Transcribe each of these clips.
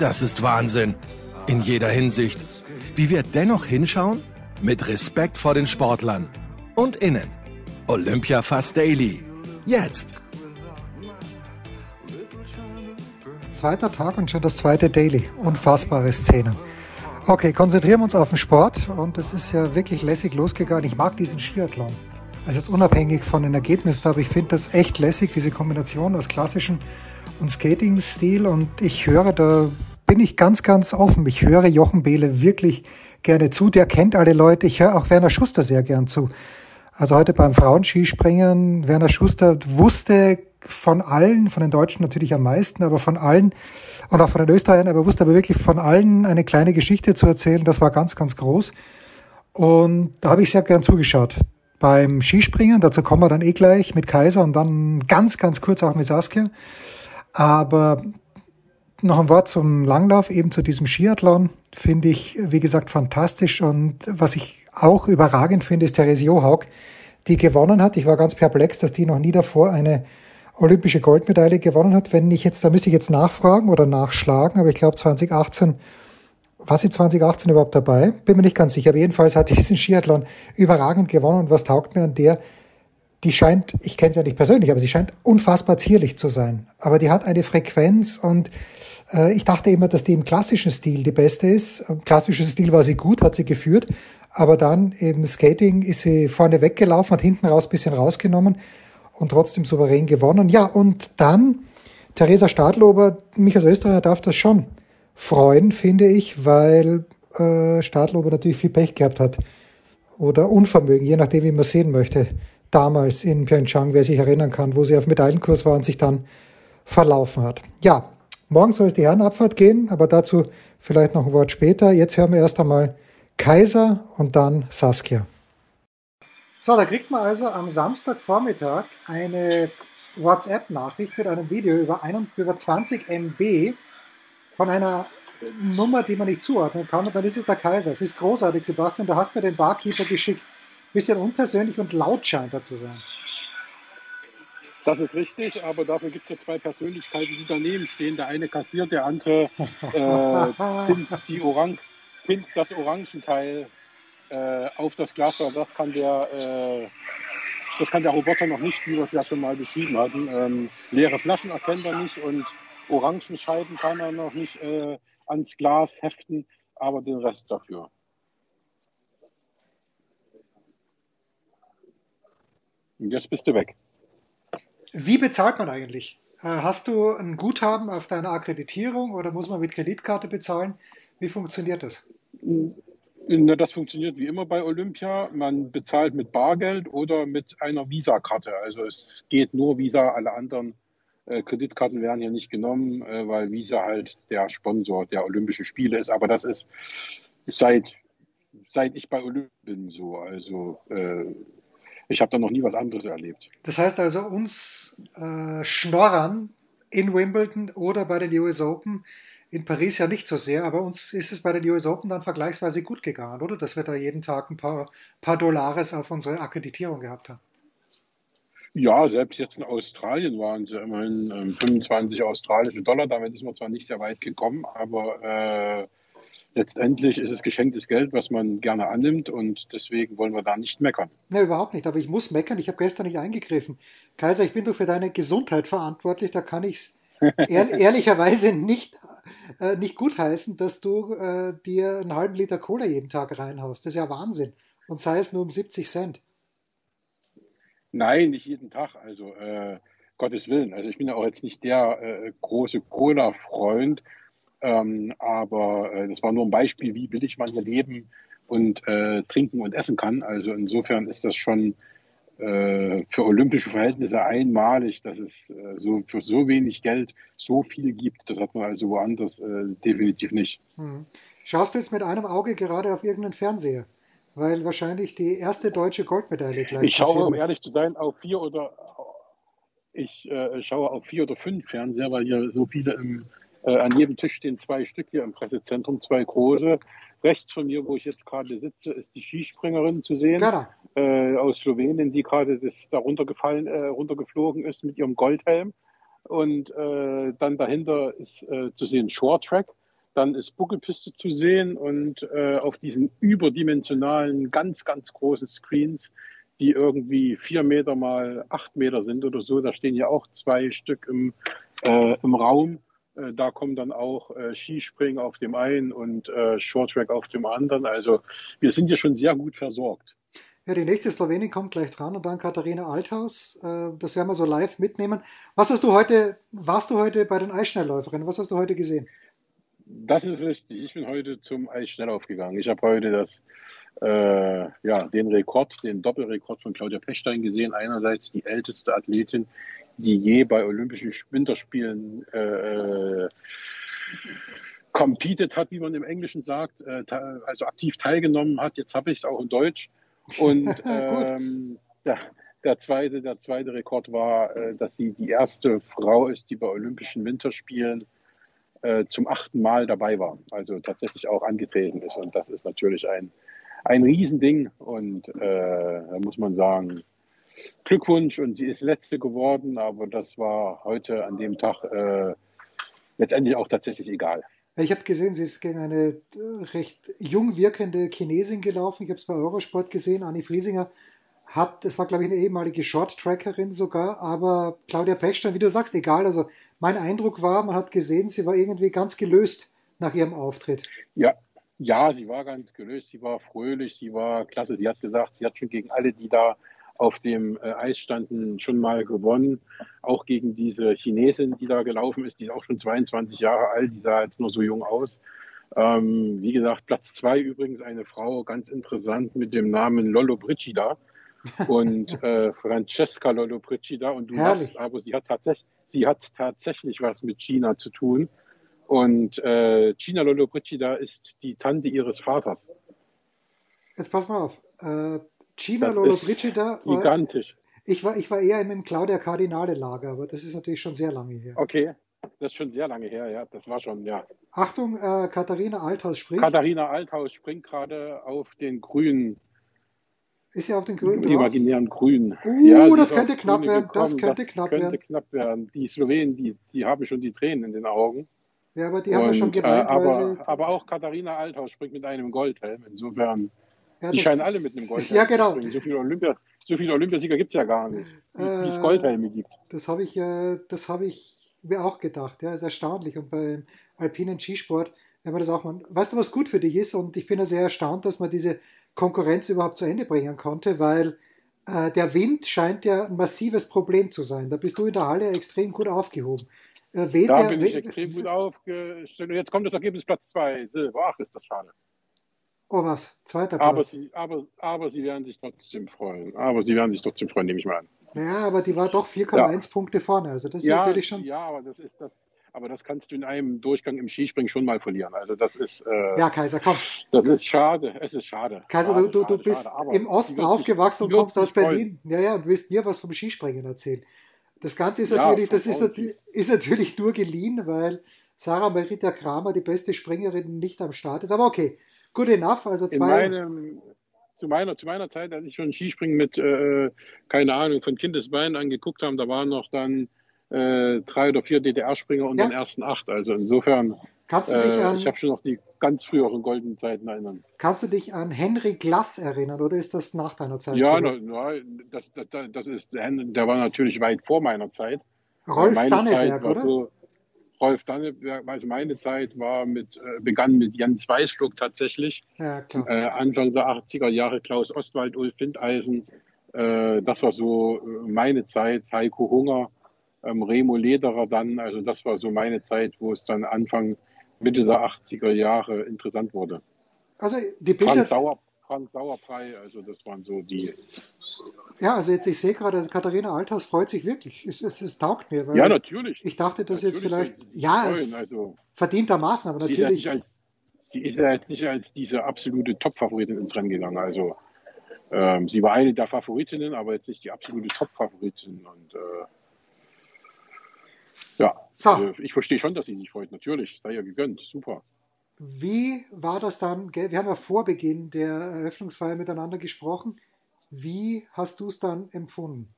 Das ist Wahnsinn. In jeder Hinsicht. Wie wir dennoch hinschauen? Mit Respekt vor den Sportlern. Und innen. Olympia Fast Daily. Jetzt. Zweiter Tag und schon das zweite Daily. Unfassbare Szene. Okay, konzentrieren wir uns auf den Sport und es ist ja wirklich lässig losgegangen. Ich mag diesen Skiathlon. Also jetzt unabhängig von den Ergebnissen, aber ich finde das echt lässig, diese Kombination aus klassischen und Skating-Stil und ich höre, da bin ich ganz, ganz offen. Ich höre Jochen Behle wirklich gerne zu. Der kennt alle Leute. Ich höre auch Werner Schuster sehr gern zu. Also heute beim Frauenskispringen, Werner Schuster wusste von allen, von den Deutschen natürlich am meisten, aber von allen und auch von den Österreichern, aber wusste aber wirklich von allen eine kleine Geschichte zu erzählen. Das war ganz, ganz groß. Und da habe ich sehr gern zugeschaut. Beim Skispringen, dazu kommen wir dann eh gleich mit Kaiser und dann ganz, ganz kurz auch mit Saskia. Aber noch ein Wort zum Langlauf, eben zu diesem Skiathlon, finde ich, wie gesagt, fantastisch. Und was ich auch überragend finde, ist Therese Johaug, die gewonnen hat. Ich war ganz perplex, dass die noch nie davor eine olympische Goldmedaille gewonnen hat. Wenn ich jetzt, da müsste ich jetzt nachfragen oder nachschlagen, aber ich glaube 2018, war sie 2018 überhaupt dabei? Bin mir nicht ganz sicher. Aber jedenfalls hat diesen Skiathlon überragend gewonnen. Und was taugt mir an der? Die scheint, ich kenne sie ja nicht persönlich, aber sie scheint unfassbar zierlich zu sein. Aber die hat eine Frequenz und äh, ich dachte immer, dass die im klassischen Stil die beste ist. Im klassischen Stil war sie gut, hat sie geführt. Aber dann im Skating ist sie vorne weggelaufen, hat hinten raus bisschen rausgenommen und trotzdem souverän gewonnen. Ja, und dann Theresa Stadlober, mich als Österreicher darf das schon freuen, finde ich, weil äh, Stadlober natürlich viel Pech gehabt hat oder Unvermögen, je nachdem, wie man sehen möchte. Damals in Pyeongchang, wer sich erinnern kann, wo sie auf Medaillenkurs war und sich dann verlaufen hat. Ja, morgen soll es die Herrenabfahrt gehen, aber dazu vielleicht noch ein Wort später. Jetzt hören wir erst einmal Kaiser und dann Saskia. So, da kriegt man also am Samstagvormittag eine WhatsApp-Nachricht mit einem Video über, ein, über 20 MB von einer Nummer, die man nicht zuordnen kann. Und dann ist es der Kaiser. Es ist großartig, Sebastian. Du hast mir den Barkeeper geschickt. Bisschen unpersönlich und laut scheint er zu sein. Das ist richtig, aber dafür gibt es ja zwei Persönlichkeiten, die daneben stehen. Der eine kassiert, der andere äh, pinnt, die Orang pinnt das Orangenteil äh, auf das Glas, aber das kann der, äh, das kann der Roboter noch nicht, wie wir es ja schon mal beschrieben hatten. Ähm, leere Flaschen erkennt er nicht und Orangenscheiben kann er noch nicht äh, ans Glas heften, aber den Rest dafür. Jetzt bist du weg. Wie bezahlt man eigentlich? Äh, hast du ein Guthaben auf deine Akkreditierung oder muss man mit Kreditkarte bezahlen? Wie funktioniert das? Na, das funktioniert wie immer bei Olympia. Man bezahlt mit Bargeld oder mit einer Visa-Karte. Also es geht nur Visa, alle anderen äh, Kreditkarten werden hier nicht genommen, äh, weil Visa halt der Sponsor der Olympischen Spiele ist. Aber das ist seit, seit ich bei Olympia bin so. Also äh, ich habe da noch nie was anderes erlebt. Das heißt also, uns äh, Schnorrern in Wimbledon oder bei den US Open in Paris ja nicht so sehr, aber uns ist es bei den US Open dann vergleichsweise gut gegangen, oder? Dass wir da jeden Tag ein paar, paar Dollares auf unsere Akkreditierung gehabt haben. Ja, selbst jetzt in Australien waren es ja immerhin ähm, 25 australische Dollar. Damit ist man zwar nicht sehr weit gekommen, aber äh, letztendlich ist es geschenktes Geld, was man gerne annimmt und deswegen wollen wir da nicht meckern. Ne, überhaupt nicht. Aber ich muss meckern. Ich habe gestern nicht eingegriffen. Kaiser, ich bin doch für deine Gesundheit verantwortlich. Da kann ich es ehr ehrlicherweise nicht, äh, nicht gutheißen, dass du äh, dir einen halben Liter Cola jeden Tag reinhaust. Das ist ja Wahnsinn. Und sei es nur um 70 Cent. Nein, nicht jeden Tag. Also äh, Gottes Willen. Also ich bin ja auch jetzt nicht der äh, große Cola-Freund. Ähm, aber äh, das war nur ein Beispiel, wie billig man hier leben und äh, trinken und essen kann. Also insofern ist das schon äh, für olympische Verhältnisse einmalig, dass es äh, so für so wenig Geld so viel gibt. Das hat man also woanders äh, definitiv nicht. Hm. Schaust du jetzt mit einem Auge gerade auf irgendeinen Fernseher? Weil wahrscheinlich die erste deutsche Goldmedaille gleich. Ich schaue, um ehrlich zu sein, auf vier oder ich äh, schaue auf vier oder fünf Fernseher, weil hier so viele im äh, an jedem Tisch stehen zwei Stück hier im Pressezentrum, zwei große. Rechts von mir, wo ich jetzt gerade sitze, ist die Skispringerin zu sehen äh, aus Slowenien, die gerade das da runtergefallen, äh, runtergeflogen ist mit ihrem Goldhelm. Und äh, dann dahinter ist äh, zu sehen Short Track. Dann ist Buckelpiste zu sehen und äh, auf diesen überdimensionalen, ganz, ganz großen Screens, die irgendwie vier Meter mal acht Meter sind oder so, da stehen ja auch zwei Stück im, äh, im Raum äh, da kommen dann auch äh, Skispringen auf dem einen und äh, Shorttrack auf dem anderen. Also wir sind hier schon sehr gut versorgt. Ja, die nächste Slowenin kommt gleich dran und dann Katharina Althaus. Äh, das werden wir so live mitnehmen. Was hast du heute, warst du heute bei den Eisschnellläuferinnen? Was hast du heute gesehen? Das ist richtig. Ich bin heute zum Eisschnelllauf gegangen. Ich habe heute das, äh, ja, den Rekord, den Doppelrekord von Claudia Pechstein gesehen. Einerseits die älteste Athletin, die je bei Olympischen Winterspielen äh, competed hat, wie man im Englischen sagt, äh, also aktiv teilgenommen hat. Jetzt habe ich es auch in Deutsch. Und ähm, der, der, zweite, der zweite Rekord war, äh, dass sie die erste Frau ist, die bei Olympischen Winterspielen äh, zum achten Mal dabei war. Also tatsächlich auch angetreten ist. Und das ist natürlich ein, ein Riesending. Und äh, da muss man sagen, Glückwunsch und sie ist letzte geworden, aber das war heute an dem Tag äh, letztendlich auch tatsächlich egal. Ich habe gesehen, sie ist gegen eine äh, recht jung wirkende Chinesin gelaufen. Ich habe es bei Eurosport gesehen. Anni Friesinger hat, das war glaube ich eine ehemalige Short-Trackerin sogar, aber Claudia Pechstein, wie du sagst, egal. Also mein Eindruck war, man hat gesehen, sie war irgendwie ganz gelöst nach ihrem Auftritt. Ja, ja, sie war ganz gelöst, sie war fröhlich, sie war klasse. Sie hat gesagt, sie hat schon gegen alle, die da auf dem äh, Eis standen, schon mal gewonnen. Auch gegen diese Chinesin, die da gelaufen ist, die ist auch schon 22 Jahre alt, die sah jetzt nur so jung aus. Ähm, wie gesagt, Platz zwei übrigens eine Frau, ganz interessant, mit dem Namen Lollo Bricida und äh, Francesca Lollo Bricida. Und du Herrlich. aber sie hat, tatsächlich, sie hat tatsächlich was mit China zu tun. Und äh, China Lollo Bricida ist die Tante ihres Vaters. Jetzt pass mal auf. Äh, Gina Lollobrigida. Gigantisch. Ich war, ich war eher im Claudia Cardinale Lager, aber das ist natürlich schon sehr lange her. Okay, das ist schon sehr lange her, ja. Das war schon, ja. Achtung, äh, Katharina Althaus springt. Katharina Althaus springt gerade auf den grünen. Ist ja auf den grünen? Imaginären grünen. Uh, ja, das könnte knapp werden. Das könnte das knapp könnte werden. knapp werden. Die Slowenen, die, die haben schon die Tränen in den Augen. Ja, aber die haben ja schon gemeint, äh, aber, aber auch Katharina Althaus springt mit einem Goldhelm. Insofern ja, die scheinen alle mit einem Goldhelm ja, genau. zu So viele, Olympia, so viele Olympiasieger gibt es ja gar nicht, wie, äh, es Goldhelme gibt. Das habe ich, äh, hab ich mir auch gedacht. Ja, ist erstaunlich. Und beim alpinen Skisport, wenn man das auch mal. Weißt du, was gut für dich ist? Und ich bin ja sehr erstaunt, dass man diese Konkurrenz überhaupt zu Ende bringen konnte, weil äh, der Wind scheint ja ein massives Problem zu sein. Da bist du in der Halle extrem gut aufgehoben. Äh, da der, bin ich extrem gut aufgestellt. Und jetzt kommt das Ergebnis Platz 2. Silber. Ach, ist das schade. Oh was, zweiter Platz. Aber sie, aber, aber sie werden sich trotzdem freuen. Aber sie werden sich trotzdem freuen, nehme ich mal an. Ja, aber die war doch 4,1 ja. Punkte vorne. Also das ist ja, natürlich schon. Ja, aber das ist das. Aber das kannst du in einem Durchgang im Skispringen schon mal verlieren. Also das ist. Äh, ja, Kaiser, komm. Das ist schade. Es ist schade. Kaiser, schade, du, du, du bist schade, im Osten aufgewachsen und kommst aus Berlin. Freuen. Ja, ja, und willst mir was vom Skispringen erzählen. Das Ganze ist ja, natürlich, das ist natürlich, ist natürlich nur geliehen, weil Sarah Merita Kramer, die beste Springerin, nicht am Start ist. Aber okay, good enough. Also zwei. In meinem, zu, meiner, zu meiner Zeit, als ich schon Skispringen mit, äh, keine Ahnung, von Kindesbeinen angeguckt habe, da waren noch dann äh, drei oder vier DDR-Springer unter ja. den ersten acht. Also insofern, Kannst du dich äh, an, ich habe schon noch die. ganz früheren goldenen Zeiten erinnern. Kannst du dich an Henry Glass erinnern oder ist das nach deiner Zeit? Ja, das, das, das ist, der war natürlich weit vor meiner Zeit. Rolf Danneberg, oder? So, Rolf Danneberg, also meine Zeit war mit, äh, begann mit Jens Weißflug tatsächlich. Ja, klar. Äh, Anfang der 80er Jahre Klaus Ostwald, Ulf Findeisen. Äh, das war so äh, meine Zeit. Heiko Hunger, ähm, Remo Lederer dann. Also das war so meine Zeit, wo es dann Anfang, Mitte der 80er Jahre interessant wurde. Also die Bilder... Frank, Sauer, Frank Sauerbrei, also das waren so die ja, also jetzt, ich sehe gerade, also Katharina Althaus freut sich wirklich. Es, es, es taugt mir. ja, natürlich. Ich dachte, dass jetzt vielleicht, ja, es also, verdientermaßen, aber natürlich. Sie ist, ja als, sie ist ja nicht als diese absolute Top-Favoritin ins Rennen gegangen. Also, ähm, sie war eine der Favoritinnen, aber jetzt nicht die absolute Top-Favoritin. Und äh, ja, so. also ich verstehe schon, dass sie sich freut. Natürlich, sei ihr gegönnt. Super. Wie war das dann? Wir haben ja vor Beginn der Eröffnungsfeier miteinander gesprochen. Wie hast du es dann empfunden?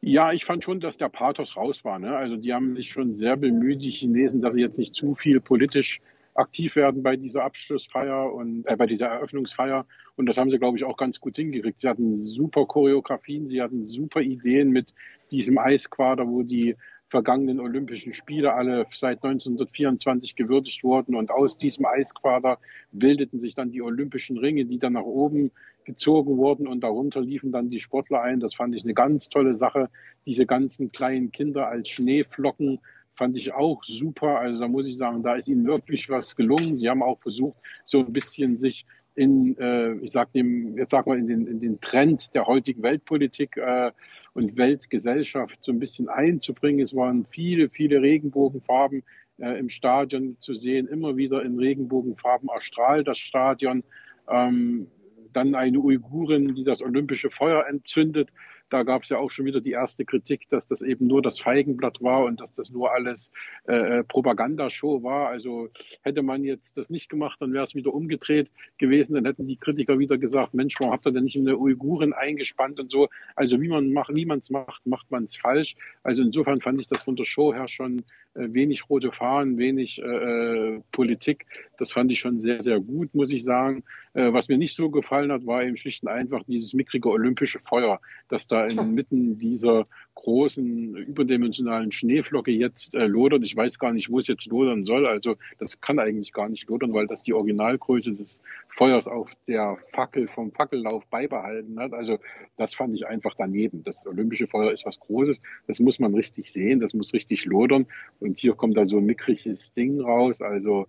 Ja, ich fand schon, dass der Pathos raus war. Ne? Also die haben sich schon sehr bemüht, die Chinesen, dass sie jetzt nicht zu viel politisch aktiv werden bei dieser Abschlussfeier und äh, bei dieser Eröffnungsfeier. Und das haben sie, glaube ich, auch ganz gut hingekriegt. Sie hatten super Choreografien, sie hatten super Ideen mit diesem Eisquader, wo die vergangenen Olympischen Spiele alle seit 1924 gewürdigt wurden. Und aus diesem Eisquader bildeten sich dann die Olympischen Ringe, die dann nach oben gezogen wurden und darunter liefen dann die Sportler ein. Das fand ich eine ganz tolle Sache. Diese ganzen kleinen Kinder als Schneeflocken fand ich auch super. Also da muss ich sagen, da ist ihnen wirklich was gelungen. Sie haben auch versucht, so ein bisschen sich in, äh, ich sag dem, jetzt sag mal, in den, in den Trend der heutigen Weltpolitik äh, und Weltgesellschaft so ein bisschen einzubringen. Es waren viele, viele Regenbogenfarben äh, im Stadion zu sehen, immer wieder in Regenbogenfarben erstrahlt das Stadion. Ähm, dann eine Uigurin, die das olympische Feuer entzündet. Da gab es ja auch schon wieder die erste Kritik, dass das eben nur das Feigenblatt war und dass das nur alles äh, äh Propagandashow war. Also hätte man jetzt das nicht gemacht, dann wäre es wieder umgedreht gewesen. Dann hätten die Kritiker wieder gesagt, Mensch, warum habt ihr denn nicht eine Uiguren eingespannt und so. Also wie man macht, wie man es macht, macht man es falsch. Also insofern fand ich das von der Show her schon äh, wenig rote Fahnen, wenig äh, äh, Politik. Das fand ich schon sehr, sehr gut, muss ich sagen. Äh, was mir nicht so gefallen hat, war eben schlicht und einfach dieses mickrige olympische Feuer, das da inmitten dieser großen überdimensionalen Schneeflocke jetzt äh, lodert. Ich weiß gar nicht, wo es jetzt lodern soll. Also das kann eigentlich gar nicht lodern, weil das die Originalgröße des Feuers auf der Fackel vom Fackellauf beibehalten hat. Also das fand ich einfach daneben. Das olympische Feuer ist was Großes. Das muss man richtig sehen. Das muss richtig lodern. Und hier kommt da so ein mickriges Ding raus. Also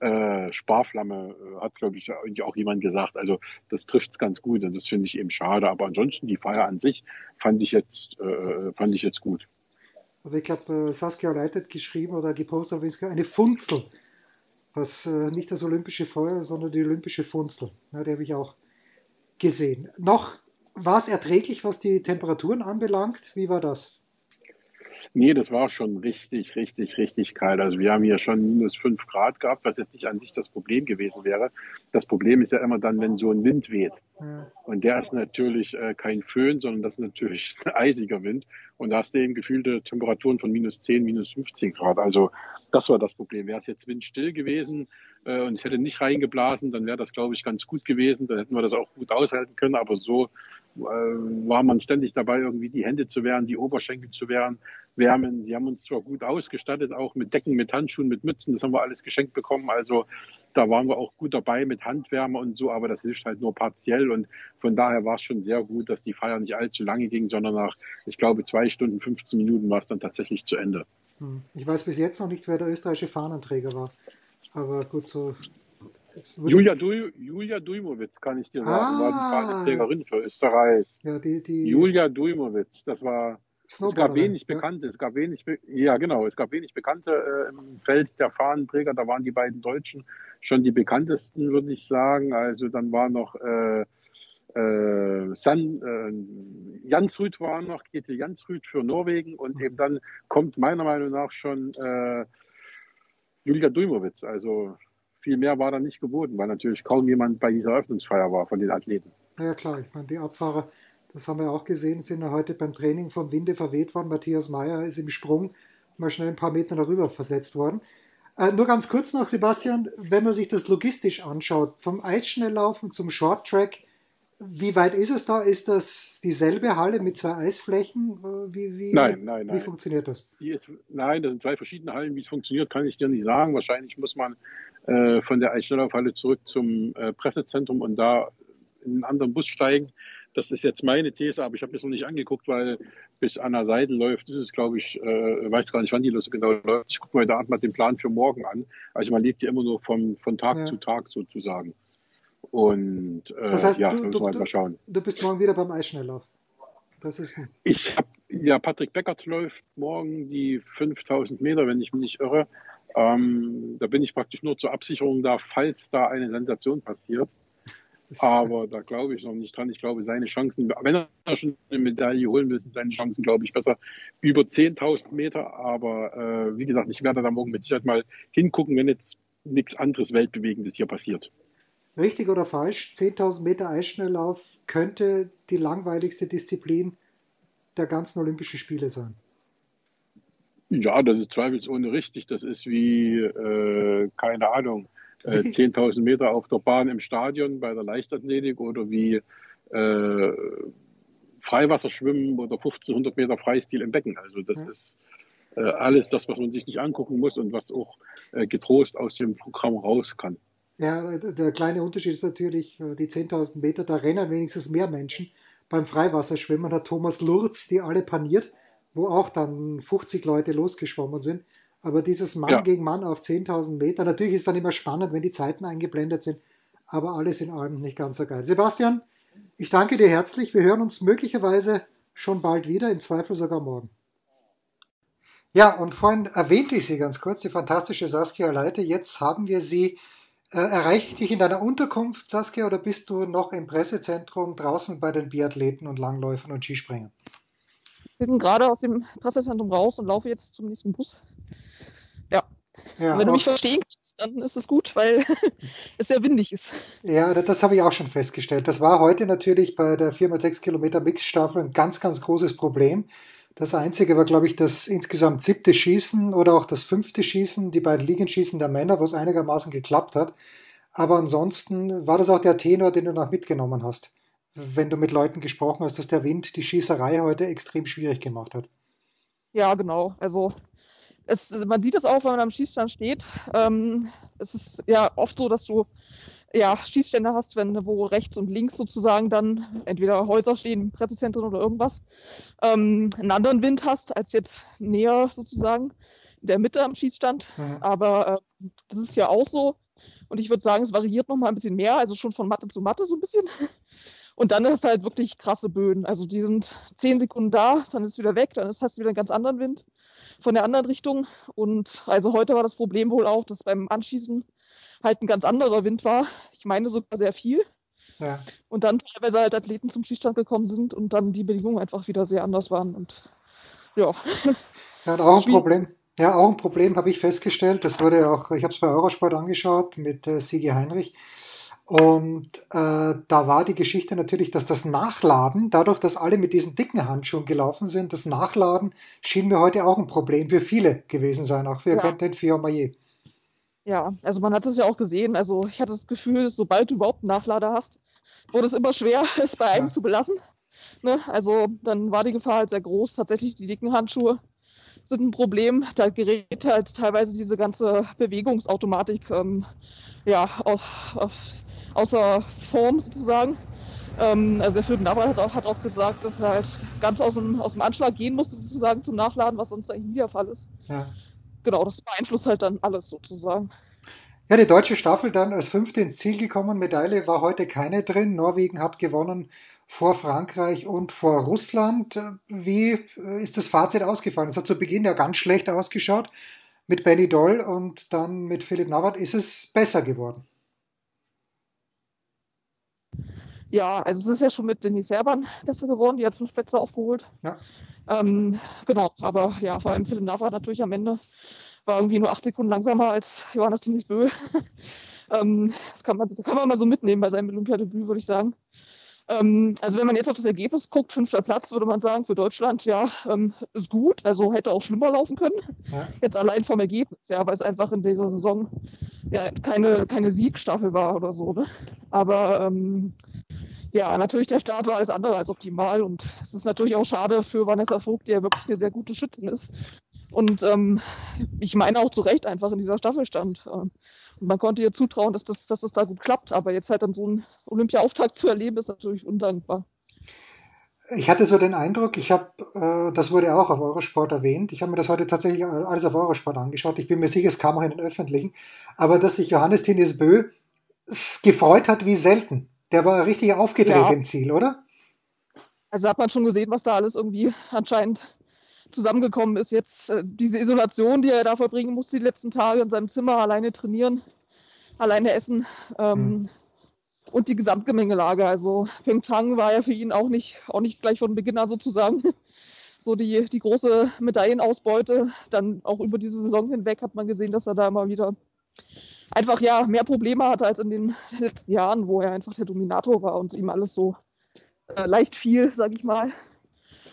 äh, Sparflamme äh, hat, glaube ich, auch jemand gesagt. Also das trifft es ganz gut und das finde ich eben schade. Aber ansonsten die Feier an sich fand ich jetzt, äh, fand ich jetzt gut. Also ich glaube, äh, Saskia Leitet geschrieben oder gepostet auf Instagram, eine Funzel. Was äh, nicht das olympische Feuer, sondern die olympische Funzel. Ja, die habe ich auch gesehen. Noch war es erträglich, was die Temperaturen anbelangt? Wie war das? Nee, das war schon richtig, richtig, richtig kalt. Also wir haben hier schon minus fünf Grad gehabt, was jetzt nicht an sich das Problem gewesen wäre. Das Problem ist ja immer dann, wenn so ein Wind weht. Und der ist natürlich äh, kein Föhn, sondern das ist natürlich ein eisiger Wind. Und da hast du eben gefühlte Temperaturen von minus 10, minus 15 Grad. Also das war das Problem. Wäre es jetzt windstill gewesen äh, und es hätte nicht reingeblasen, dann wäre das, glaube ich, ganz gut gewesen. Dann hätten wir das auch gut aushalten können. Aber so äh, war man ständig dabei, irgendwie die Hände zu wehren, die Oberschenkel zu wehren, wärmen. Sie haben uns zwar gut ausgestattet, auch mit Decken, mit Handschuhen, mit Mützen, das haben wir alles geschenkt bekommen. Also da waren wir auch gut dabei mit Handwärme und so, aber das hilft halt nur partiell. Und von daher war es schon sehr gut, dass die Feier nicht allzu lange ging, sondern nach, ich glaube, zwei Stunden, 15 Minuten war es dann tatsächlich zu Ende. Hm. Ich weiß bis jetzt noch nicht, wer der österreichische Fahnenträger war. Aber gut, so Julia, du, Julia Dujmowitz, kann ich dir sagen, ah, war die Fahnenträgerin für Österreich. Ja, die, die Julia Dujmowitz, das war. Es gab wenig ja. Bekannte, es gab wenig, ja genau, es gab wenig Bekannte äh, im Feld der Fahnenträger. Da waren die beiden Deutschen schon die bekanntesten, würde ich sagen. Also dann war noch äh, äh, San, äh, Jansrud war noch, Ketil Jansrud für Norwegen und mhm. eben dann kommt meiner Meinung nach schon äh, Julia Dujmowitz. Also viel mehr war da nicht geboten, weil natürlich kaum jemand bei dieser Eröffnungsfeier war von den Athleten. Ja klar, ich meine, die Abfahrer, das haben wir auch gesehen, sind ja heute beim Training vom Winde verweht worden. Matthias Meyer ist im Sprung mal schnell ein paar Meter darüber versetzt worden. Äh, nur ganz kurz noch, Sebastian, wenn man sich das logistisch anschaut, vom Eisschnelllaufen zum Shorttrack, wie weit ist es da? Ist das dieselbe Halle mit zwei Eisflächen? Äh, wie, wie, nein, nein, nein. Wie funktioniert das? Ist, nein, das sind zwei verschiedene Hallen. Wie es funktioniert, kann ich dir nicht sagen. Wahrscheinlich muss man äh, von der Eisschnelllaufhalle zurück zum äh, Pressezentrum und da in einen anderen Bus steigen. Das ist jetzt meine These, aber ich habe mir das noch nicht angeguckt, weil bis Anna Seidel läuft, das ist glaube ich, äh, weiß gar nicht, wann die Lust genau läuft. Ich gucke mir da mal den Plan für morgen an. Also man lebt ja immer nur von, von Tag ja. zu Tag sozusagen. Und äh, das heißt, ja, du, du, mal schauen. Du bist morgen wieder beim Eisschnelllauf. Das ist ich habe ja Patrick Beckert läuft morgen die 5000 Meter, wenn ich mich nicht irre. Ähm, da bin ich praktisch nur zur Absicherung da, falls da eine Sensation passiert. Aber da glaube ich noch nicht dran. Ich glaube, seine Chancen, wenn er schon eine Medaille holen will, sind seine Chancen, glaube ich, besser über 10.000 Meter. Aber äh, wie gesagt, ich werde da morgen mit Sicherheit mal hingucken, wenn jetzt nichts anderes Weltbewegendes hier passiert. Richtig oder falsch? 10.000 Meter Eisschnelllauf könnte die langweiligste Disziplin der ganzen Olympischen Spiele sein. Ja, das ist zweifelsohne richtig. Das ist wie, äh, keine Ahnung, äh, 10.000 Meter auf der Bahn im Stadion bei der Leichtathletik oder wie äh, Freiwasserschwimmen oder 1500 Meter Freistil im Becken. Also das ja. ist äh, alles das, was man sich nicht angucken muss und was auch äh, getrost aus dem Programm raus kann. Ja, der kleine Unterschied ist natürlich, äh, die 10.000 Meter, da rennen wenigstens mehr Menschen. Beim Freiwasserschwimmen hat Thomas Lurz die alle paniert, wo auch dann 50 Leute losgeschwommen sind. Aber dieses Mann ja. gegen Mann auf 10.000 Meter, natürlich ist dann immer spannend, wenn die Zeiten eingeblendet sind, aber alles in allem nicht ganz so geil. Sebastian, ich danke dir herzlich. Wir hören uns möglicherweise schon bald wieder, im Zweifel sogar morgen. Ja, und vorhin erwähnte ich sie ganz kurz, die fantastische Saskia Leite. Jetzt haben wir sie. Äh, erreiche ich dich in deiner Unterkunft, Saskia, oder bist du noch im Pressezentrum draußen bei den Biathleten und Langläufern und Skispringern? Ich bin gerade aus dem Pressezentrum raus und laufe jetzt zum nächsten Bus. Ja. ja wenn du mich verstehen kannst, dann ist es gut, weil es sehr windig ist. Ja, das, das habe ich auch schon festgestellt. Das war heute natürlich bei der 4x6 Kilometer Mixstaffel ein ganz, ganz großes Problem. Das einzige war, glaube ich, das insgesamt siebte Schießen oder auch das fünfte Schießen, die beiden Liegenschießen der Männer, wo es einigermaßen geklappt hat. Aber ansonsten war das auch der Tenor, den du noch mitgenommen hast wenn du mit Leuten gesprochen hast, dass der Wind die Schießerei heute extrem schwierig gemacht hat. Ja, genau. Also es, man sieht es auch, wenn man am Schießstand steht. Ähm, es ist ja oft so, dass du ja, Schießstände hast, wenn wo rechts und links sozusagen dann entweder Häuser stehen, Pressezentren oder irgendwas, ähm, einen anderen Wind hast als jetzt näher sozusagen in der Mitte am Schießstand. Mhm. Aber äh, das ist ja auch so. Und ich würde sagen, es variiert noch mal ein bisschen mehr, also schon von Matte zu Matte so ein bisschen. Und dann ist halt wirklich krasse Böen. Also die sind zehn Sekunden da, dann ist es wieder weg, dann hast du wieder einen ganz anderen Wind von der anderen Richtung. Und also heute war das Problem wohl auch, dass beim Anschießen halt ein ganz anderer Wind war. Ich meine sogar sehr viel. Ja. Und dann teilweise halt Athleten zum Schießstand gekommen sind und dann die Bedingungen einfach wieder sehr anders waren. Und ja. Ja, auch ein Problem. Ja, auch ein Problem habe ich festgestellt. Das wurde auch, ich habe es bei Eurosport angeschaut mit äh, Sigi Heinrich. Und äh, da war die Geschichte natürlich, dass das Nachladen, dadurch, dass alle mit diesen dicken Handschuhen gelaufen sind, das Nachladen schien mir heute auch ein Problem für viele gewesen sein, auch für ja. Quentin Fiormaillet. Ja, also man hat es ja auch gesehen. Also ich hatte das Gefühl, sobald du überhaupt einen Nachlader hast, wurde es immer schwer, es bei einem ja. zu belassen. Ne? Also dann war die Gefahr halt sehr groß. Tatsächlich die dicken Handschuhe sind ein Problem. Da gerät halt teilweise diese ganze Bewegungsautomatik ähm, ja, auf, auf außer Form sozusagen. Ähm, also der Philipp Navrat hat auch, hat auch gesagt, dass er halt ganz aus dem, aus dem Anschlag gehen musste sozusagen zum Nachladen, was sonst eigentlich nie der Fall ist. Ja. Genau, das beeinflusst halt dann alles sozusagen. Ja, die deutsche Staffel dann als fünfte ins Ziel gekommen. Medaille war heute keine drin. Norwegen hat gewonnen vor Frankreich und vor Russland. Wie ist das Fazit ausgefallen? Es hat zu Beginn ja ganz schlecht ausgeschaut mit Benny Doll und dann mit Philipp Navrat ist es besser geworden. Ja, also es ist ja schon mit Denise Serban besser geworden, die hat fünf Plätze aufgeholt. Ja. Ähm, genau, aber ja, vor allem Philipp Navrat natürlich am Ende war irgendwie nur acht Sekunden langsamer als Johannes Denis Bö. ähm, das kann man, das kann man mal so mitnehmen bei seinem Olympiadebüt, würde ich sagen. Ähm, also wenn man jetzt auf das Ergebnis guckt, fünfter Platz, würde man sagen, für Deutschland, ja, ähm, ist gut. Also hätte auch schlimmer laufen können. Ja. Jetzt allein vom Ergebnis, ja, weil es einfach in dieser Saison ja keine, keine Siegstaffel war oder so. Ne? Aber ähm, ja, natürlich der Start war alles andere als optimal und es ist natürlich auch schade für Vanessa Vogt, die ja wirklich eine sehr gute Schützin ist. Und ähm, ich meine auch zu Recht einfach in dieser Staffel stand. Und man konnte ihr zutrauen, dass das, dass das da gut klappt. Aber jetzt halt dann so einen Olympia-Auftakt zu erleben, ist natürlich undankbar. Ich hatte so den Eindruck, ich habe, äh, das wurde auch auf Eurosport erwähnt, ich habe mir das heute tatsächlich alles auf Eurosport angeschaut. Ich bin mir sicher, es kam auch in den Öffentlichen, aber dass sich Johannes Tinius Bö gefreut hat wie selten. Der war richtig aufgedreht ja. im Ziel, oder? Also hat man schon gesehen, was da alles irgendwie anscheinend zusammengekommen ist. Jetzt äh, diese Isolation, die er da verbringen musste die letzten Tage in seinem Zimmer, alleine trainieren, alleine essen ähm, mhm. und die Gesamtgemengelage. Also Pyeongchang war ja für ihn auch nicht, auch nicht gleich von Beginn an sozusagen so die, die große Medaillenausbeute. Dann auch über diese Saison hinweg hat man gesehen, dass er da immer wieder einfach ja mehr Probleme hatte als in den letzten Jahren, wo er einfach der Dominator war und ihm alles so äh, leicht fiel, sag ich mal.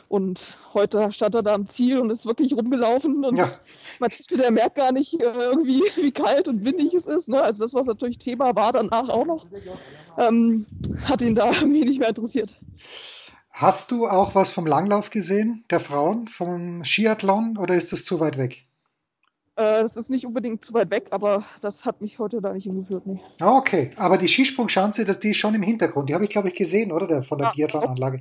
Und heute stand er da am Ziel und ist wirklich rumgelaufen und ja. man der merkt gar nicht äh, irgendwie, wie kalt und windig es ist. Ne? Also das, was natürlich Thema war, danach auch noch, ähm, hat ihn da irgendwie nicht mehr interessiert. Hast du auch was vom Langlauf gesehen, der Frauen, vom Skiathlon, oder ist das zu weit weg? Äh, das ist nicht unbedingt zu weit weg, aber das hat mich heute da nicht hingeführt. Nee. Ah, okay, aber die Skisprungschanze, das, die ist schon im Hintergrund. Die habe ich, glaube ich, gesehen, oder? Der, von der ja, Biathlon-Anlage.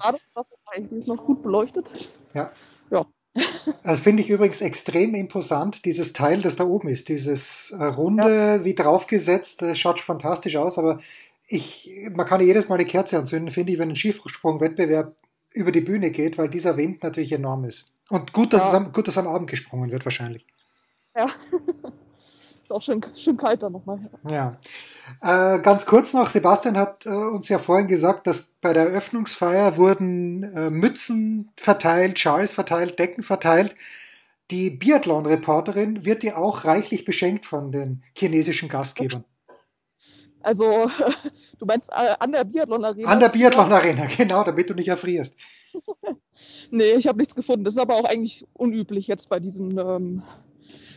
Die ist noch gut beleuchtet. Ja. Ja. Das finde ich übrigens extrem imposant, dieses Teil, das da oben ist. Dieses äh, runde, ja. wie draufgesetzt, das schaut fantastisch aus, aber ich, man kann jedes Mal die Kerze anzünden, finde ich, wenn ein Skisprungwettbewerb über die Bühne geht, weil dieser Wind natürlich enorm ist. Und gut, dass, ja. es, am, gut, dass am Abend gesprungen wird, wahrscheinlich. Ja. Ist auch schön, schön kalt da nochmal. Ja. Äh, ganz kurz noch, Sebastian hat äh, uns ja vorhin gesagt, dass bei der Eröffnungsfeier wurden äh, Mützen verteilt, Schals verteilt, Decken verteilt. Die Biathlon-Reporterin wird ja auch reichlich beschenkt von den chinesischen Gastgebern. Also, du meinst äh, an der Biathlon-Arena? An der Biathlon-Arena, genau, damit du nicht erfrierst. nee, ich habe nichts gefunden. Das ist aber auch eigentlich unüblich jetzt bei diesen ähm,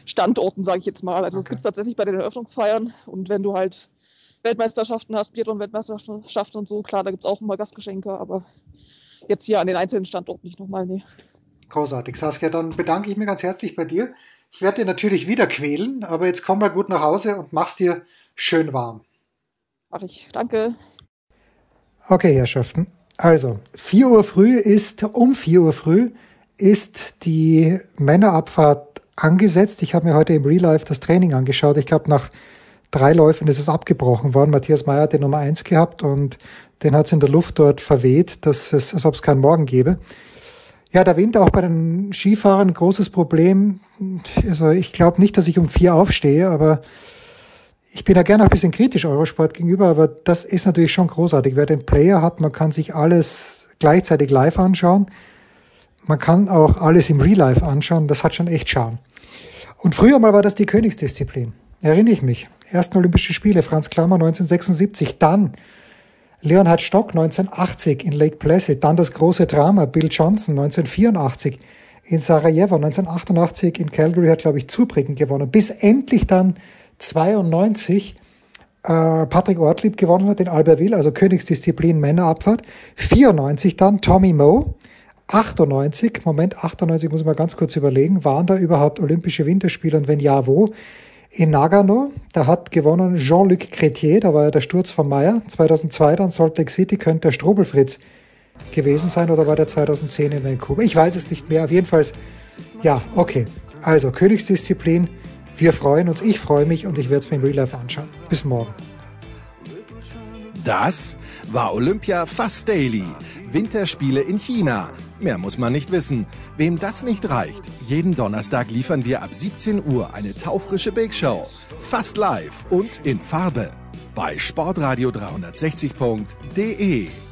Standorten, sage ich jetzt mal. Also es okay. gibt tatsächlich bei den Eröffnungsfeiern und wenn du halt Weltmeisterschaften hast, Biathlon-Weltmeisterschaften und so, klar, da gibt es auch immer Gastgeschenke, aber jetzt hier an den einzelnen Standorten nicht nochmal, nee. Großartig. Saskia, dann bedanke ich mich ganz herzlich bei dir. Ich werde dir natürlich wieder quälen, aber jetzt komm mal gut nach Hause und mach's dir schön warm. Mach ich. Danke. Okay, Herrschaften. Also, 4 Uhr früh ist, um 4 Uhr früh ist die Männerabfahrt angesetzt. Ich habe mir heute im Real Life das Training angeschaut. Ich glaube, nach drei Läufen ist es abgebrochen worden. Matthias Meyer hat den Nummer eins gehabt und den hat es in der Luft dort verweht, dass es, als ob es keinen Morgen gäbe. Ja, der Wind auch bei den Skifahrern großes Problem. Also ich glaube nicht, dass ich um vier aufstehe, aber ich bin da gerne ein bisschen kritisch Eurosport gegenüber, aber das ist natürlich schon großartig. Wer den Player hat, man kann sich alles gleichzeitig live anschauen. Man kann auch alles im Real Life anschauen. Das hat schon echt Charme. Und früher mal war das die Königsdisziplin. Erinnere ich mich. Ersten Olympische Spiele, Franz Klammer 1976. Dann Leonhard Stock 1980 in Lake Placid. Dann das große Drama Bill Johnson 1984 in Sarajevo. 1988 in Calgary hat, glaube ich, Zurbriggen gewonnen. Bis endlich dann 92 äh, Patrick Ortlieb gewonnen hat in Albertville, also Königsdisziplin Männerabfahrt. 94 dann Tommy Moe 98, Moment, 98 muss ich mal ganz kurz überlegen, waren da überhaupt Olympische Winterspiele und wenn ja, wo? In Nagano, da hat gewonnen Jean-Luc Cretier, da war ja der Sturz von Meyer. 2002 dann Salt Lake City könnte der Strobelfritz gewesen sein oder war der 2010 in Vancouver? Ich weiß es nicht mehr. Auf jeden Fall, ja, okay. Also Königsdisziplin, wir freuen uns, ich freue mich und ich werde es mir im Real Life anschauen. Bis morgen. Das war Olympia Fast Daily. Winterspiele in China. Mehr muss man nicht wissen. Wem das nicht reicht, jeden Donnerstag liefern wir ab 17 Uhr eine taufrische Big Show. Fast live und in Farbe. Bei sportradio360.de.